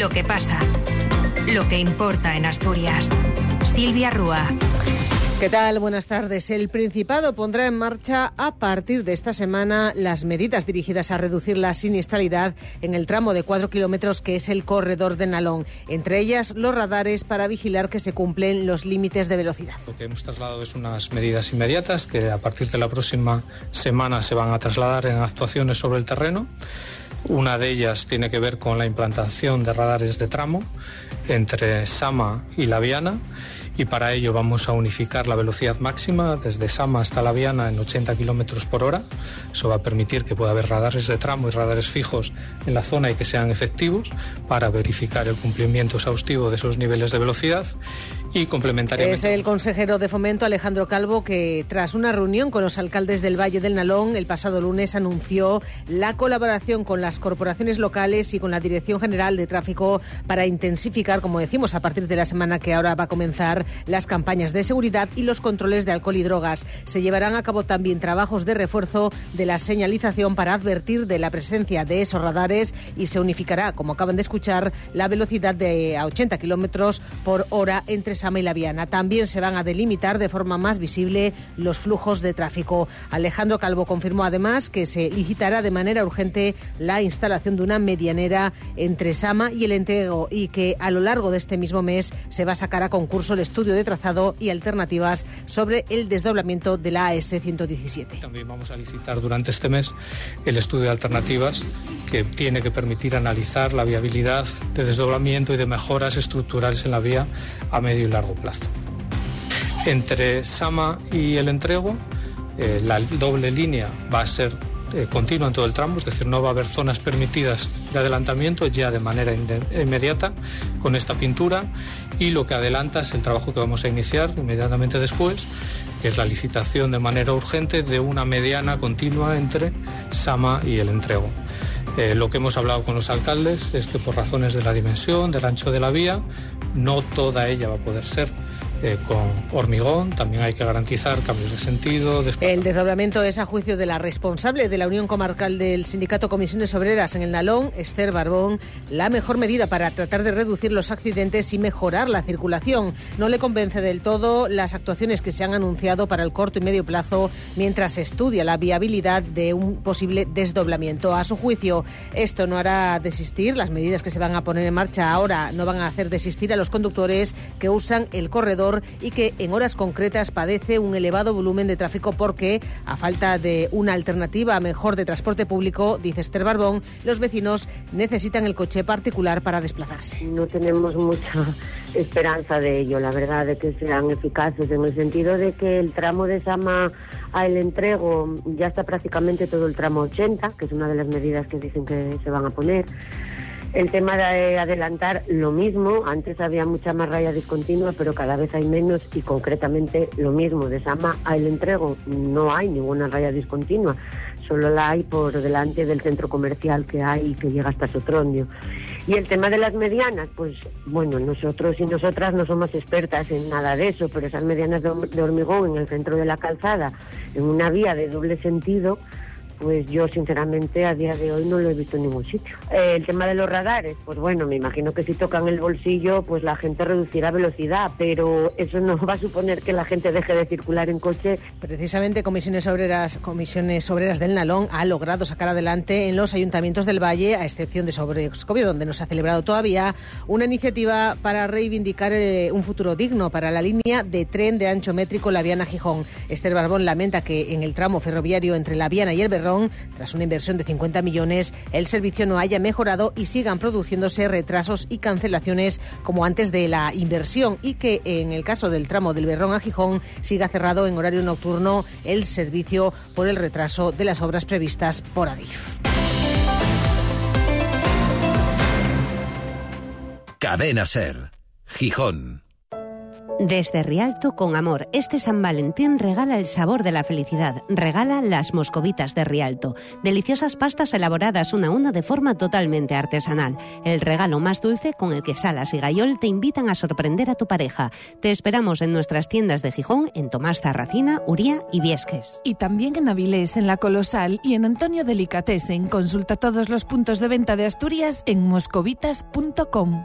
Lo que pasa. Lo que importa en Asturias. Silvia Rúa. ¿Qué tal? Buenas tardes. El Principado pondrá en marcha a partir de esta semana las medidas dirigidas a reducir la siniestralidad en el tramo de cuatro kilómetros que es el corredor de Nalón. Entre ellas, los radares para vigilar que se cumplen los límites de velocidad. Lo que hemos trasladado es unas medidas inmediatas que a partir de la próxima semana se van a trasladar en actuaciones sobre el terreno. Una de ellas tiene que ver con la implantación de radares de tramo entre Sama y La Viana y para ello vamos a unificar la velocidad máxima desde Sama hasta La Viana en 80 kilómetros por hora. Eso va a permitir que pueda haber radares de tramo y radares fijos en la zona y que sean efectivos para verificar el cumplimiento exhaustivo de esos niveles de velocidad y complementariamente. Es el consejero de Fomento Alejandro Calvo que tras una reunión con los alcaldes del Valle del Nalón el pasado lunes anunció la colaboración con las corporaciones locales y con la Dirección General de Tráfico para intensificar, como decimos, a partir de la semana que ahora va a comenzar las campañas de seguridad y los controles de alcohol y drogas. Se llevarán a cabo también trabajos de refuerzo de la señalización para advertir de la presencia de esos radares y se unificará, como acaban de escuchar, la velocidad de a 80 kilómetros por hora entre Sama y La Viana. También se van a delimitar de forma más visible los flujos de tráfico. Alejandro Calvo confirmó además que se licitará de manera urgente la instalación de una medianera entre Sama y el Entrego y que a lo largo de este mismo mes se va a sacar a concurso el estudio de trazado y alternativas sobre el desdoblamiento de la AS 117. También vamos a licitar durante este mes el estudio de alternativas que tiene que permitir analizar la viabilidad de desdoblamiento y de mejoras estructurales en la vía a medio largo plazo. Entre Sama y el entrego, eh, la doble línea va a ser eh, continua en todo el tramo, es decir, no va a haber zonas permitidas de adelantamiento ya de manera inmediata con esta pintura y lo que adelanta es el trabajo que vamos a iniciar inmediatamente después, que es la licitación de manera urgente de una mediana continua entre Sama y el entrego. Eh, lo que hemos hablado con los alcaldes es que por razones de la dimensión, del ancho de la vía, no toda ella va a poder ser eh, con hormigón, también hay que garantizar cambios de sentido. El desdoblamiento es a juicio de la responsable de la Unión Comarcal del Sindicato Comisiones Obreras en el Nalón, Esther Barbón, la mejor medida para tratar de reducir los accidentes y mejorar la circulación. No le convence del todo las actuaciones que se han anunciado para el corto y medio plazo mientras estudia la viabilidad de un posible desdoblamiento. A su juicio, esto no hará desistir, las medidas que se van a poner en marcha ahora no van a hacer desistir a los conductores que usan el corredor y que en horas concretas padece un elevado volumen de tráfico porque, a falta de una alternativa mejor de transporte público, dice Esther Barbón, los vecinos necesitan el coche particular para desplazarse. No tenemos mucha esperanza de ello, la verdad, de que sean eficaces, en el sentido de que el tramo de Sama a el entrego ya está prácticamente todo el tramo 80, que es una de las medidas que dicen que se van a poner. El tema de adelantar lo mismo, antes había mucha más raya discontinua, pero cada vez hay menos y concretamente lo mismo, de Sama a el entrego no hay ninguna raya discontinua, solo la hay por delante del centro comercial que hay que llega hasta Sotrondio. Y el tema de las medianas, pues bueno, nosotros y nosotras no somos expertas en nada de eso, pero esas medianas de hormigón en el centro de la calzada, en una vía de doble sentido, pues yo sinceramente a día de hoy no lo he visto en ningún sitio. Eh, el tema de los radares, pues bueno, me imagino que si tocan el bolsillo, pues la gente reducirá velocidad, pero eso no va a suponer que la gente deje de circular en coche. Precisamente Comisiones Obreras, Comisiones Obreras del Nalón ha logrado sacar adelante en los ayuntamientos del Valle, a excepción de Sobrescobio, donde no se ha celebrado todavía, una iniciativa para reivindicar eh, un futuro digno para la línea de tren de ancho métrico La Viana-Gijón. Esther Barbón lamenta que en el tramo ferroviario entre La Viana y el Berrón tras una inversión de 50 millones, el servicio no haya mejorado y sigan produciéndose retrasos y cancelaciones como antes de la inversión y que en el caso del tramo del Berrón a Gijón siga cerrado en horario nocturno el servicio por el retraso de las obras previstas por Adif. Cadena Ser, Gijón. Desde Rialto con amor, este San Valentín regala el sabor de la felicidad. Regala las moscovitas de Rialto. Deliciosas pastas elaboradas una a una de forma totalmente artesanal. El regalo más dulce con el que Salas y Gayol te invitan a sorprender a tu pareja. Te esperamos en nuestras tiendas de Gijón, en Tomás Zarracina, Uría y Viesques. Y también en Avilés, en La Colosal y en Antonio Delicatessen. Consulta todos los puntos de venta de Asturias en moscovitas.com.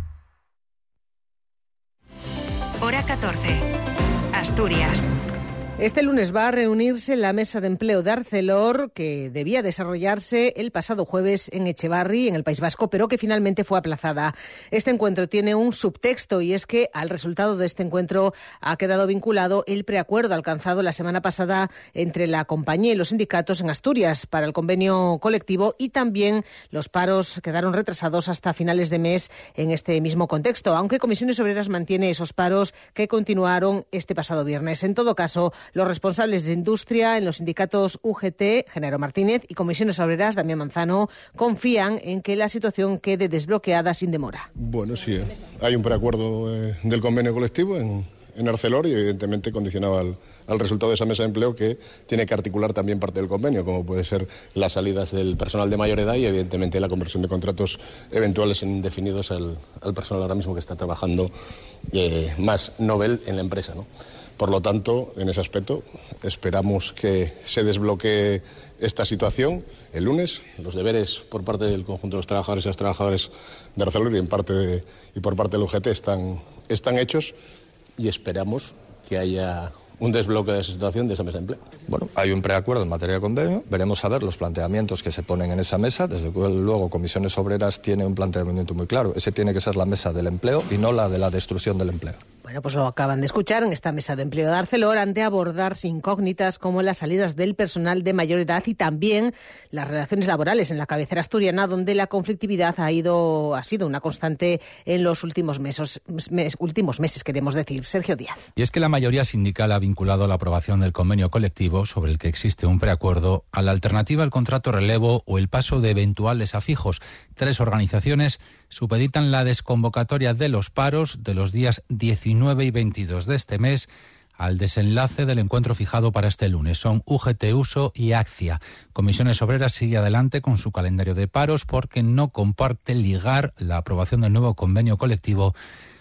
14. Asturias. Este lunes va a reunirse la mesa de empleo de Arcelor, que debía desarrollarse el pasado jueves en Echevarri, en el País Vasco, pero que finalmente fue aplazada. Este encuentro tiene un subtexto y es que al resultado de este encuentro ha quedado vinculado el preacuerdo alcanzado la semana pasada entre la compañía y los sindicatos en Asturias para el convenio colectivo y también los paros quedaron retrasados hasta finales de mes en este mismo contexto, aunque Comisiones Obreras mantiene esos paros que continuaron este pasado viernes. En todo caso, los responsables de industria en los sindicatos UGT, Genaro Martínez, y Comisiones Obreras, Damián Manzano, confían en que la situación quede desbloqueada sin demora. Bueno, sí, hay un preacuerdo eh, del convenio colectivo en, Arcelor y evidentemente condicionado al, resultado de esa mesa de empleo que tiene que articular también parte del convenio, como puede ser las salidas del personal de mayor edad y evidentemente la conversión de contratos eventuales en indefinidos al, al personal ahora mismo que está trabajando eh, más novel en la empresa. ¿no? Por lo tanto, en ese aspecto, esperamos que se desbloquee esta situación el lunes. Los deberes por parte del conjunto de los trabajadores y las trabajadoras de Arcelor y, en parte y por parte del UGT están, están hechos y esperamos que haya un desbloque de esa situación de esa mesa de empleo. Bueno, hay un preacuerdo en materia de convenio. Veremos a ver los planteamientos que se ponen en esa mesa. Desde luego, Comisiones Obreras tiene un planteamiento muy claro. Ese tiene que ser la mesa del empleo y no la de la destrucción del empleo. Bueno, pues lo acaban de escuchar en esta mesa de empleo de Arcelor ante abordar incógnitas como las salidas del personal de mayor edad y también las relaciones laborales en la cabecera asturiana, donde la conflictividad ha ido ha sido una constante en los últimos meses, mes, últimos meses, queremos decir. Sergio Díaz. Y es que la mayoría sindical ha vinculado la aprobación del convenio colectivo sobre el que existe un preacuerdo a la alternativa al contrato relevo o el paso de eventuales a fijos. Tres organizaciones supeditan la desconvocatoria de los paros de los días 19 y 22 de este mes al desenlace del encuentro fijado para este lunes. Son UGT Uso y ACCIA. Comisiones Obreras sigue adelante con su calendario de paros porque no comparte ligar la aprobación del nuevo convenio colectivo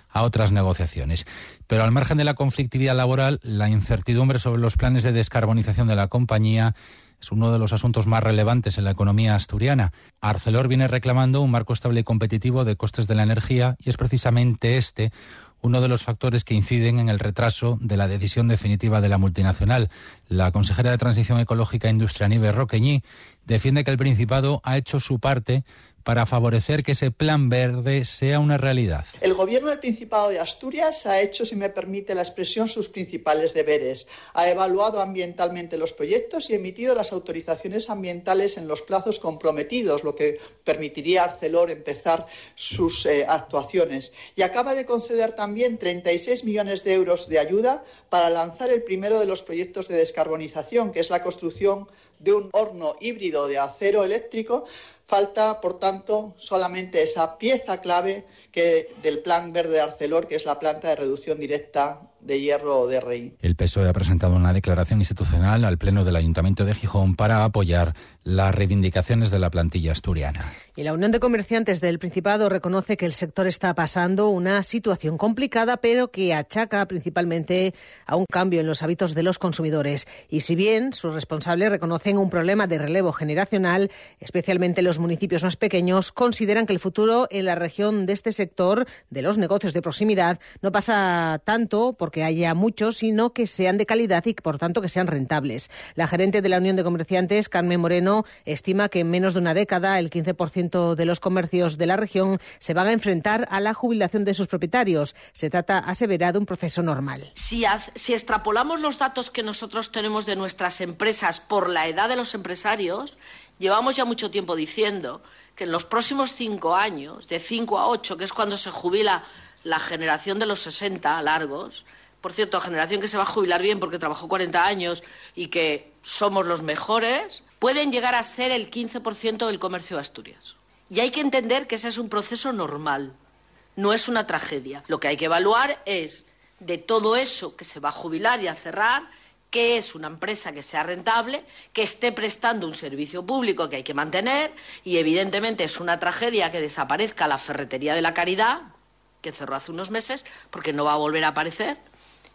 a otras negociaciones. Pero al margen de la conflictividad laboral, la incertidumbre sobre los planes de descarbonización de la compañía es uno de los asuntos más relevantes en la economía asturiana. Arcelor viene reclamando un marco estable y competitivo de costes de la energía y es precisamente este uno de los factores que inciden en el retraso de la decisión definitiva de la multinacional. La consejera de Transición Ecológica e Industria, Nive Roqueñí, defiende que el Principado ha hecho su parte para favorecer que ese plan verde sea una realidad. El Gobierno del Principado de Asturias ha hecho, si me permite la expresión, sus principales deberes. Ha evaluado ambientalmente los proyectos y emitido las autorizaciones ambientales en los plazos comprometidos, lo que permitiría a Arcelor empezar sus eh, actuaciones. Y acaba de conceder también 36 millones de euros de ayuda para lanzar el primero de los proyectos de descarbonización, que es la construcción de un horno híbrido de acero eléctrico Falta, por tanto, solamente esa pieza clave que del Plan Verde de Arcelor, que es la planta de reducción directa de hierro de rey. El PSOE ha presentado una declaración institucional al Pleno del Ayuntamiento de Gijón para apoyar las reivindicaciones de la plantilla asturiana. Y la Unión de Comerciantes del Principado reconoce que el sector está pasando una situación complicada, pero que achaca principalmente a un cambio en los hábitos de los consumidores. Y si bien sus responsables reconocen un problema de relevo generacional, especialmente en los municipios más pequeños, consideran que el futuro en la región de este sector, de los negocios de proximidad, no pasa tanto porque haya muchos, sino que sean de calidad y, por tanto, que sean rentables. La gerente de la Unión de Comerciantes, Carmen Moreno, Estima que en menos de una década el 15% de los comercios de la región se van a enfrentar a la jubilación de sus propietarios. Se trata, asevera, de un proceso normal. Si, si extrapolamos los datos que nosotros tenemos de nuestras empresas por la edad de los empresarios, llevamos ya mucho tiempo diciendo que en los próximos cinco años, de cinco a ocho, que es cuando se jubila la generación de los 60 largos, por cierto, generación que se va a jubilar bien porque trabajó 40 años y que somos los mejores, pueden llegar a ser el 15% del comercio de Asturias. Y hay que entender que ese es un proceso normal, no es una tragedia. Lo que hay que evaluar es de todo eso que se va a jubilar y a cerrar, que es una empresa que sea rentable, que esté prestando un servicio público que hay que mantener y evidentemente es una tragedia que desaparezca la ferretería de la caridad, que cerró hace unos meses, porque no va a volver a aparecer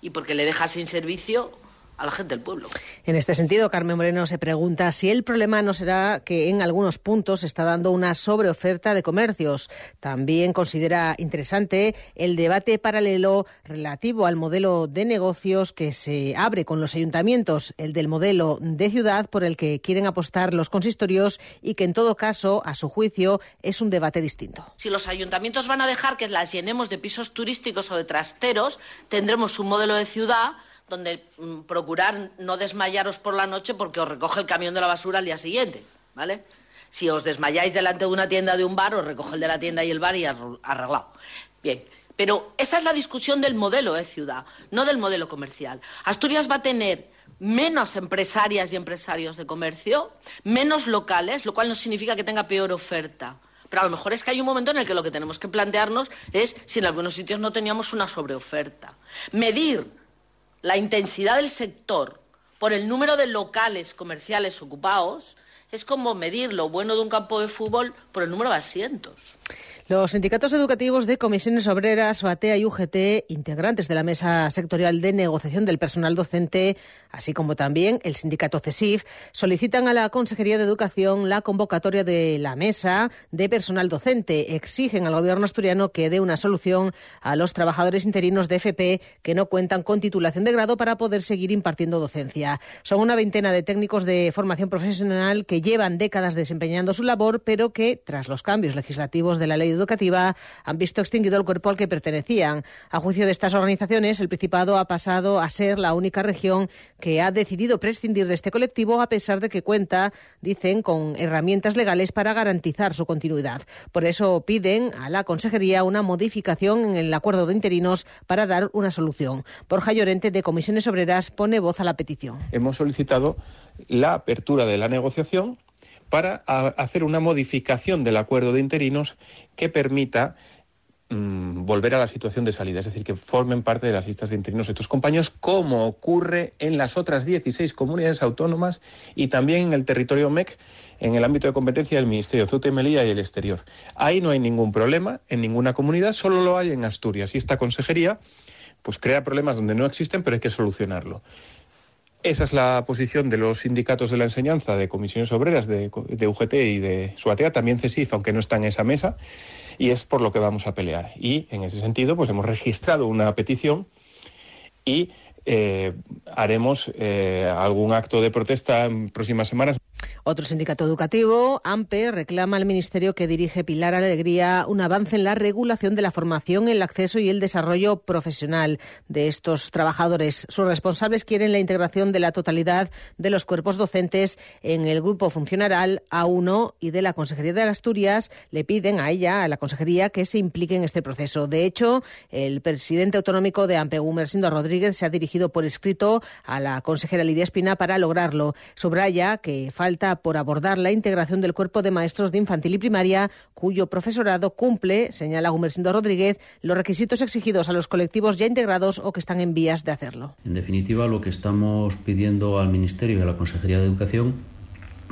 y porque le deja sin servicio a la gente del pueblo. En este sentido, Carmen Moreno se pregunta si el problema no será que en algunos puntos se está dando una sobreoferta de comercios. También considera interesante el debate paralelo relativo al modelo de negocios que se abre con los ayuntamientos, el del modelo de ciudad por el que quieren apostar los consistorios y que en todo caso, a su juicio, es un debate distinto. Si los ayuntamientos van a dejar que las llenemos de pisos turísticos o de trasteros, tendremos un modelo de ciudad donde mm, procurar no desmayaros por la noche porque os recoge el camión de la basura al día siguiente, ¿vale? Si os desmayáis delante de una tienda de un bar, os recoge el de la tienda y el bar y arreglado. Bien, pero esa es la discusión del modelo de ciudad, no del modelo comercial. Asturias va a tener menos empresarias y empresarios de comercio, menos locales, lo cual no significa que tenga peor oferta. Pero a lo mejor es que hay un momento en el que lo que tenemos que plantearnos es si en algunos sitios no teníamos una sobreoferta. Medir la intensidad del sector por el número de locales comerciales ocupados es como medir lo bueno de un campo de fútbol por el número de asientos. Los sindicatos educativos de comisiones obreras, OATEA y UGT, integrantes de la Mesa Sectorial de Negociación del Personal Docente, así como también el sindicato CESIF, solicitan a la Consejería de Educación la convocatoria de la Mesa de Personal Docente. Exigen al Gobierno asturiano que dé una solución a los trabajadores interinos de FP que no cuentan con titulación de grado para poder seguir impartiendo docencia. Son una veintena de técnicos de formación profesional que llevan décadas desempeñando su labor, pero que, tras los cambios legislativos de la ley educativa han visto extinguido el cuerpo al que pertenecían. A juicio de estas organizaciones, el Principado ha pasado a ser la única región que ha decidido prescindir de este colectivo a pesar de que cuenta, dicen, con herramientas legales para garantizar su continuidad. Por eso piden a la Consejería una modificación en el acuerdo de interinos para dar una solución. Borja Llorente, de Comisiones Obreras, pone voz a la petición. Hemos solicitado la apertura de la negociación para hacer una modificación del acuerdo de interinos que permita mm, volver a la situación de salida, es decir, que formen parte de las listas de interinos estos compañeros, como ocurre en las otras 16 comunidades autónomas y también en el territorio MEC, en el ámbito de competencia del Ministerio Ceuta y Melilla y el exterior. Ahí no hay ningún problema en ninguna comunidad, solo lo hay en Asturias y esta consejería pues crea problemas donde no existen, pero hay que solucionarlo. Esa es la posición de los sindicatos de la enseñanza, de comisiones obreras, de, UGT y de SUATEA, también CESIF, aunque no está en esa mesa, y es por lo que vamos a pelear. Y en ese sentido, pues hemos registrado una petición y eh, haremos eh, algún acto de protesta en próximas semanas. Otro sindicato educativo, AMPE, reclama al ministerio que dirige Pilar Alegría un avance en la regulación de la formación, el acceso y el desarrollo profesional de estos trabajadores. Sus responsables quieren la integración de la totalidad de los cuerpos docentes en el grupo funcional A1 y de la Consejería de Asturias le piden a ella, a la Consejería, que se implique en este proceso. De hecho, el presidente autonómico de AMPE, Gumersindo Rodríguez, se ha dirigido por escrito a la consejera Lidia Espina para lograrlo. Subraya que falta por abordar la integración del cuerpo de maestros de infantil y primaria, cuyo profesorado cumple, señala Gumersindo Rodríguez, los requisitos exigidos a los colectivos ya integrados o que están en vías de hacerlo. En definitiva, lo que estamos pidiendo al Ministerio y a la Consejería de Educación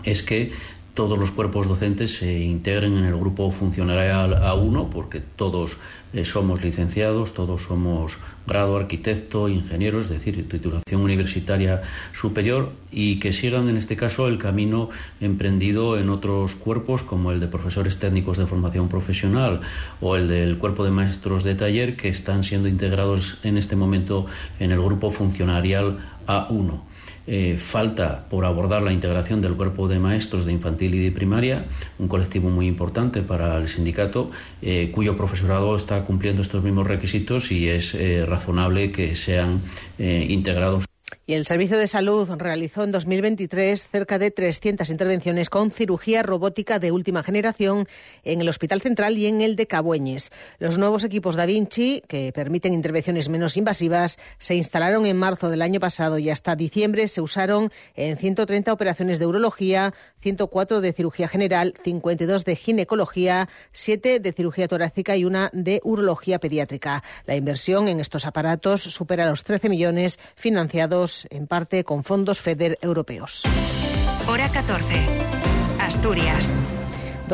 es que todos los cuerpos docentes se integren en el grupo funcionarial A1, porque todos eh, somos licenciados, todos somos grado arquitecto, ingeniero, es decir, titulación universitaria superior, y que sigan en este caso el camino emprendido en otros cuerpos, como el de profesores técnicos de formación profesional o el del cuerpo de maestros de taller, que están siendo integrados en este momento en el grupo funcionarial A1. Eh, falta por abordar la integración del cuerpo de maestros de infantil y de primaria, un colectivo muy importante para el sindicato, eh, cuyo profesorado está cumpliendo estos mismos requisitos y es eh, razonable que sean integrados. Y el Servicio de Salud realizó en 2023 cerca de 300 intervenciones con cirugía robótica de última generación en el Hospital Central y en el de Cabueñes. Los nuevos equipos Da Vinci, que permiten intervenciones menos invasivas, se instalaron en marzo del año pasado y hasta diciembre se usaron en 130 operaciones de urología, 104 de cirugía general, 52 de ginecología, 7 de cirugía torácica y una de urología pediátrica. La inversión en estos aparatos supera los 13 millones financiados en parte con fondos FEDER europeos. Hora 14. Asturias.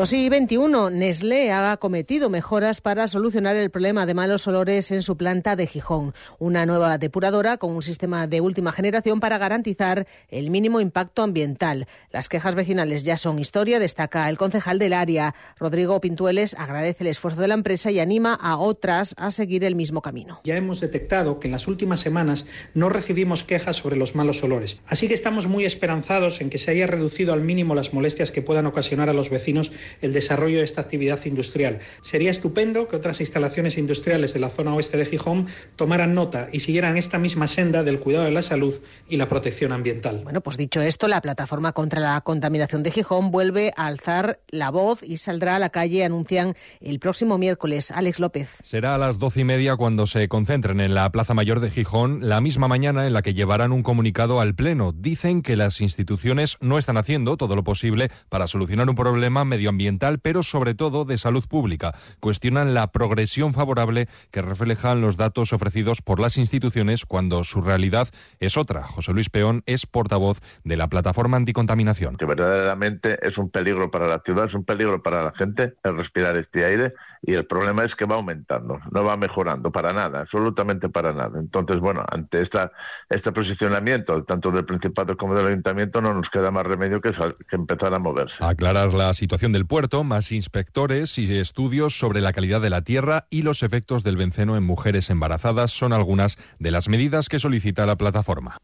2 y 21. Nestlé ha cometido mejoras para solucionar el problema de malos olores en su planta de Gijón. Una nueva depuradora con un sistema de última generación para garantizar el mínimo impacto ambiental. Las quejas vecinales ya son historia, destaca el concejal del área. Rodrigo Pintueles agradece el esfuerzo de la empresa y anima a otras a seguir el mismo camino. Ya hemos detectado que en las últimas semanas no recibimos quejas sobre los malos olores. Así que estamos muy esperanzados en que se haya reducido al mínimo las molestias que puedan ocasionar a los vecinos el desarrollo de esta actividad industrial. Sería estupendo que otras instalaciones industriales de la zona oeste de Gijón tomaran nota y siguieran esta misma senda del cuidado de la salud y la protección ambiental. Bueno, pues dicho esto, la plataforma contra la contaminación de Gijón vuelve a alzar la voz y saldrá a la calle, anuncian el próximo miércoles. Alex López. Será a las doce y media cuando se concentren en la Plaza Mayor de Gijón, la misma mañana en la que llevarán un comunicado al Pleno. Dicen que las instituciones no están haciendo todo lo posible para solucionar un problema medio medioambiental, pero sobre todo de salud pública. Cuestionan la progresión favorable que reflejan los datos ofrecidos por las instituciones cuando su realidad es otra. José Luis Peón es portavoz de la plataforma anticontaminación. Que verdaderamente es un peligro para la ciudad, es un peligro para la gente el respirar este aire y el problema es que va aumentando, no va mejorando para nada, absolutamente para nada. Entonces, bueno, ante esta, este posicionamiento, tanto del Principado como del Ayuntamiento, no nos queda más remedio que, que empezar a moverse. Aclarar la situación del puerto, más inspectores y estudios sobre la calidad de la tierra y los efectos del benceno en mujeres embarazadas son algunas de las medidas que solicita la plataforma.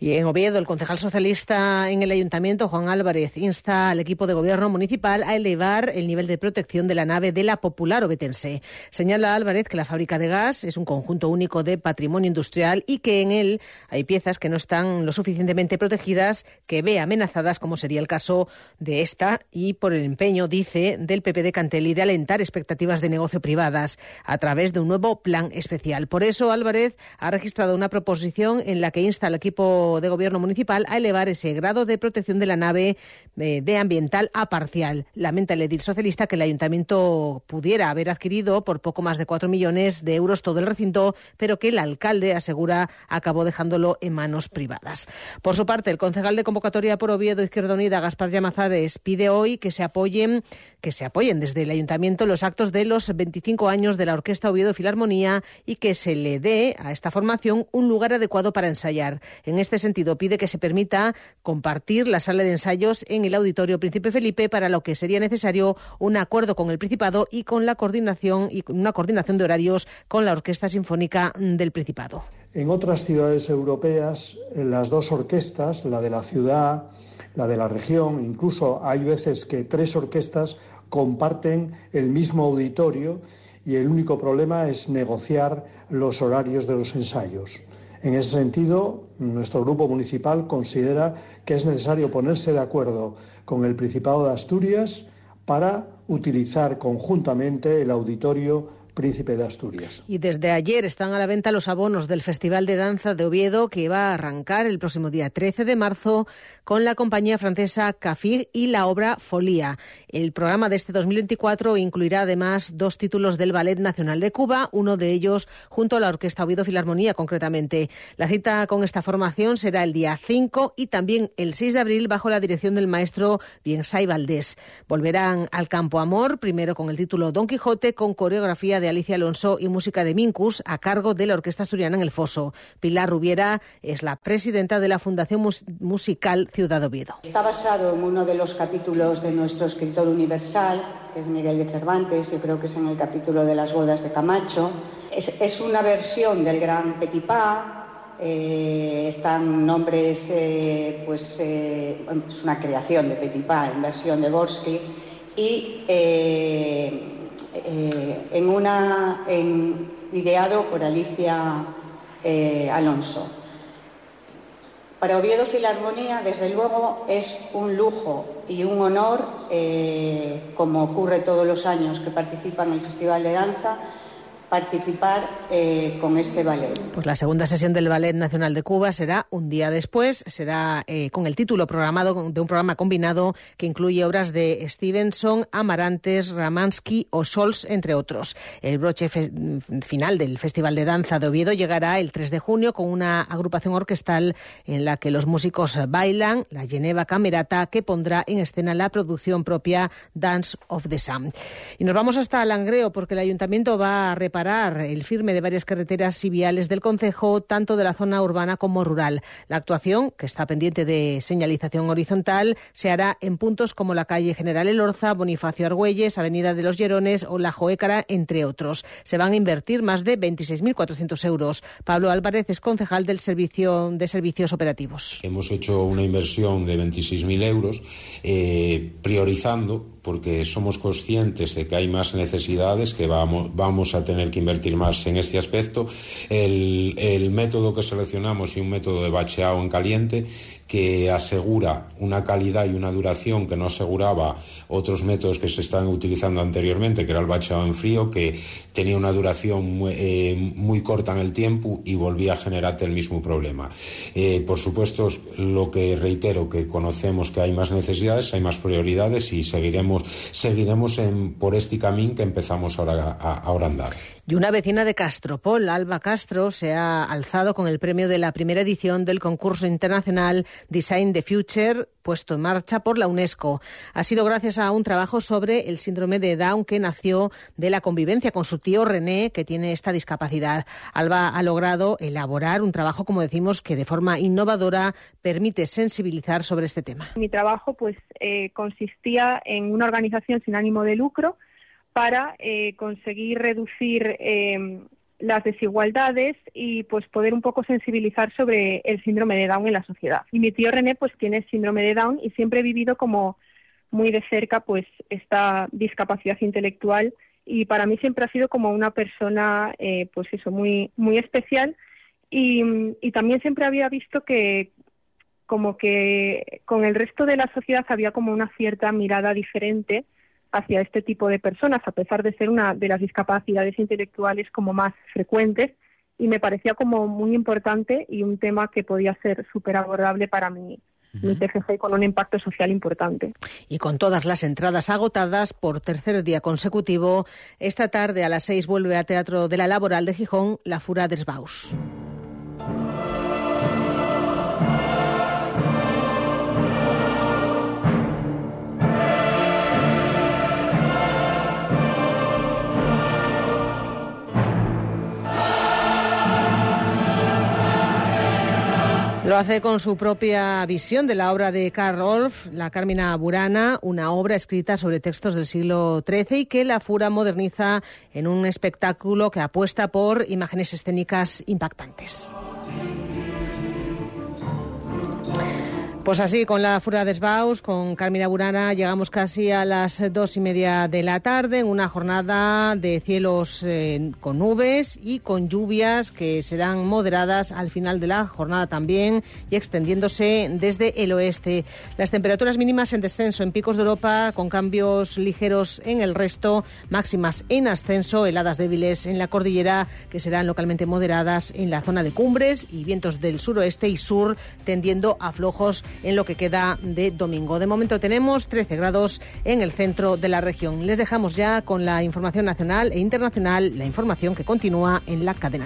Y en Oviedo, el concejal socialista en el ayuntamiento, Juan Álvarez, insta al equipo de gobierno municipal a elevar el nivel de protección de la nave de la Popular Obetense. Señala Álvarez que la fábrica de gas es un conjunto único de patrimonio industrial y que en él hay piezas que no están lo suficientemente protegidas, que ve amenazadas, como sería el caso de esta, y por el empeño, dice, del PP de Cantelli de alentar expectativas de negocio privadas a través de un nuevo plan especial. Por eso, Álvarez ha registrado una proposición en la que insta al equipo de Gobierno municipal a elevar ese grado de protección de la nave eh, de ambiental a parcial. Lamenta el edil socialista que el ayuntamiento pudiera haber adquirido por poco más de 4 millones de euros todo el recinto, pero que el alcalde asegura acabó dejándolo en manos privadas. Por su parte, el concejal de convocatoria por Oviedo Izquierda Unida, Gaspar Llamazades, pide hoy que se apoyen que se apoyen desde el ayuntamiento los actos de los 25 años de la Orquesta Oviedo Filarmonía y que se le dé a esta formación un lugar adecuado para ensayar. En este sentido, pide que se permita compartir la sala de ensayos en el Auditorio Príncipe Felipe, para lo que sería necesario un acuerdo con el Principado y con la coordinación y una coordinación de horarios con la Orquesta Sinfónica del Principado. En otras ciudades europeas, las dos orquestas, la de la ciudad, la de la región, incluso hay veces que tres orquestas comparten el mismo auditorio y el único problema es negociar los horarios de los ensayos. En ese sentido, nuestro grupo municipal considera que es necesario ponerse de acuerdo con el Principado de Asturias para utilizar conjuntamente el auditorio Príncipe de Asturias. Y desde ayer están a la venta los abonos del Festival de Danza de Oviedo que va a arrancar el próximo día 13 de marzo con la compañía francesa Cafir y la obra Folía. El programa de este 2024 incluirá además dos títulos del Ballet Nacional de Cuba, uno de ellos junto a la Orquesta Oviedo Filarmonía concretamente. La cita con esta formación será el día 5 y también el 6 de abril bajo la dirección del maestro Biensay Valdés. Volverán al Campo Amor, primero con el título Don Quijote con coreografía de de Alicia Alonso y música de Mincus a cargo de la Orquesta Asturiana en el Foso. Pilar Rubiera es la presidenta de la Fundación Musical Ciudad Oviedo. Está basado en uno de los capítulos de nuestro escritor universal, que es Miguel de Cervantes, yo creo que es en el capítulo de las bodas de Camacho. Es, una versión del gran Petipa eh, están nombres, eh, pues eh, es una creación de Petipa en versión de Gorsky y en una ideado por Alicia Alonso. Para Oviedo Filarmonía, desde luego, es un lujo y un honor, como ocurre todos los años que participa en el Festival de Danza, participar eh, con este ballet. Pues la segunda sesión del Ballet Nacional de Cuba será un día después, será eh, con el título programado de un programa combinado que incluye obras de Stevenson, Amarantes, Ramansky o Scholz, entre otros. El broche final del Festival de Danza de Oviedo llegará el 3 de junio con una agrupación orquestal en la que los músicos bailan, la Geneva Camerata, que pondrá en escena la producción propia Dance of the Sun. Y nos vamos hasta Langreo porque el ayuntamiento va a reparar el firme de varias carreteras y viales del concejo, tanto de la zona urbana como rural. La actuación, que está pendiente de señalización horizontal, se hará en puntos como la calle General Elorza, Bonifacio Argüelles, Avenida de los Llerones o La Joécara, entre otros. Se van a invertir más de 26.400 euros. Pablo Álvarez es concejal del Servicio de Servicios Operativos. Hemos hecho una inversión de 26.000 euros, eh, priorizando porque somos conscientes de que hay más necesidades, que vamos, vamos a tener que invertir más en este aspecto. El, el método que seleccionamos y un método de bacheado en caliente que asegura una calidad y una duración que no aseguraba otros métodos que se estaban utilizando anteriormente, que era el bacheado en frío, que tenía una duración muy, eh, muy corta en el tiempo y volvía a generarte el mismo problema. Eh, por supuesto, lo que reitero, que conocemos que hay más necesidades, hay más prioridades y seguiremos, seguiremos en, por este camino que empezamos ahora a andar. Y una vecina de Castropol, Alba Castro, se ha alzado con el premio de la primera edición del concurso internacional Design the Future, puesto en marcha por la UNESCO. Ha sido gracias a un trabajo sobre el síndrome de Down que nació de la convivencia con su tío René, que tiene esta discapacidad. Alba ha logrado elaborar un trabajo, como decimos, que de forma innovadora permite sensibilizar sobre este tema. Mi trabajo pues eh, consistía en una organización sin ánimo de lucro para eh, conseguir reducir eh, las desigualdades y pues poder un poco sensibilizar sobre el síndrome de Down en la sociedad. Y mi tío René pues tiene síndrome de Down y siempre he vivido como muy de cerca pues esta discapacidad intelectual y para mí siempre ha sido como una persona eh, pues eso muy muy especial y, y también siempre había visto que como que con el resto de la sociedad había como una cierta mirada diferente hacia este tipo de personas, a pesar de ser una de las discapacidades intelectuales como más frecuentes, y me parecía como muy importante y un tema que podía ser súper abordable para mí mi TFG con un impacto social importante. Y con todas las entradas agotadas por tercer día consecutivo, esta tarde a las seis vuelve a Teatro de la Laboral de Gijón la Fura des Lo hace con su propia visión de la obra de Karl Rolf, La Carmina Burana, una obra escrita sobre textos del siglo XIII y que la Fura moderniza en un espectáculo que apuesta por imágenes escénicas impactantes. Pues así, con la Fura de Sbaus, con Carmina Burana, llegamos casi a las dos y media de la tarde en una jornada de cielos eh, con nubes y con lluvias que serán moderadas al final de la jornada también y extendiéndose desde el oeste. Las temperaturas mínimas en descenso en picos de Europa con cambios ligeros en el resto, máximas en ascenso, heladas débiles en la cordillera que serán localmente moderadas en la zona de cumbres y vientos del suroeste y sur tendiendo a flojos en lo que queda de domingo. De momento tenemos 13 grados en el centro de la región. Les dejamos ya con la información nacional e internacional, la información que continúa en la cadena.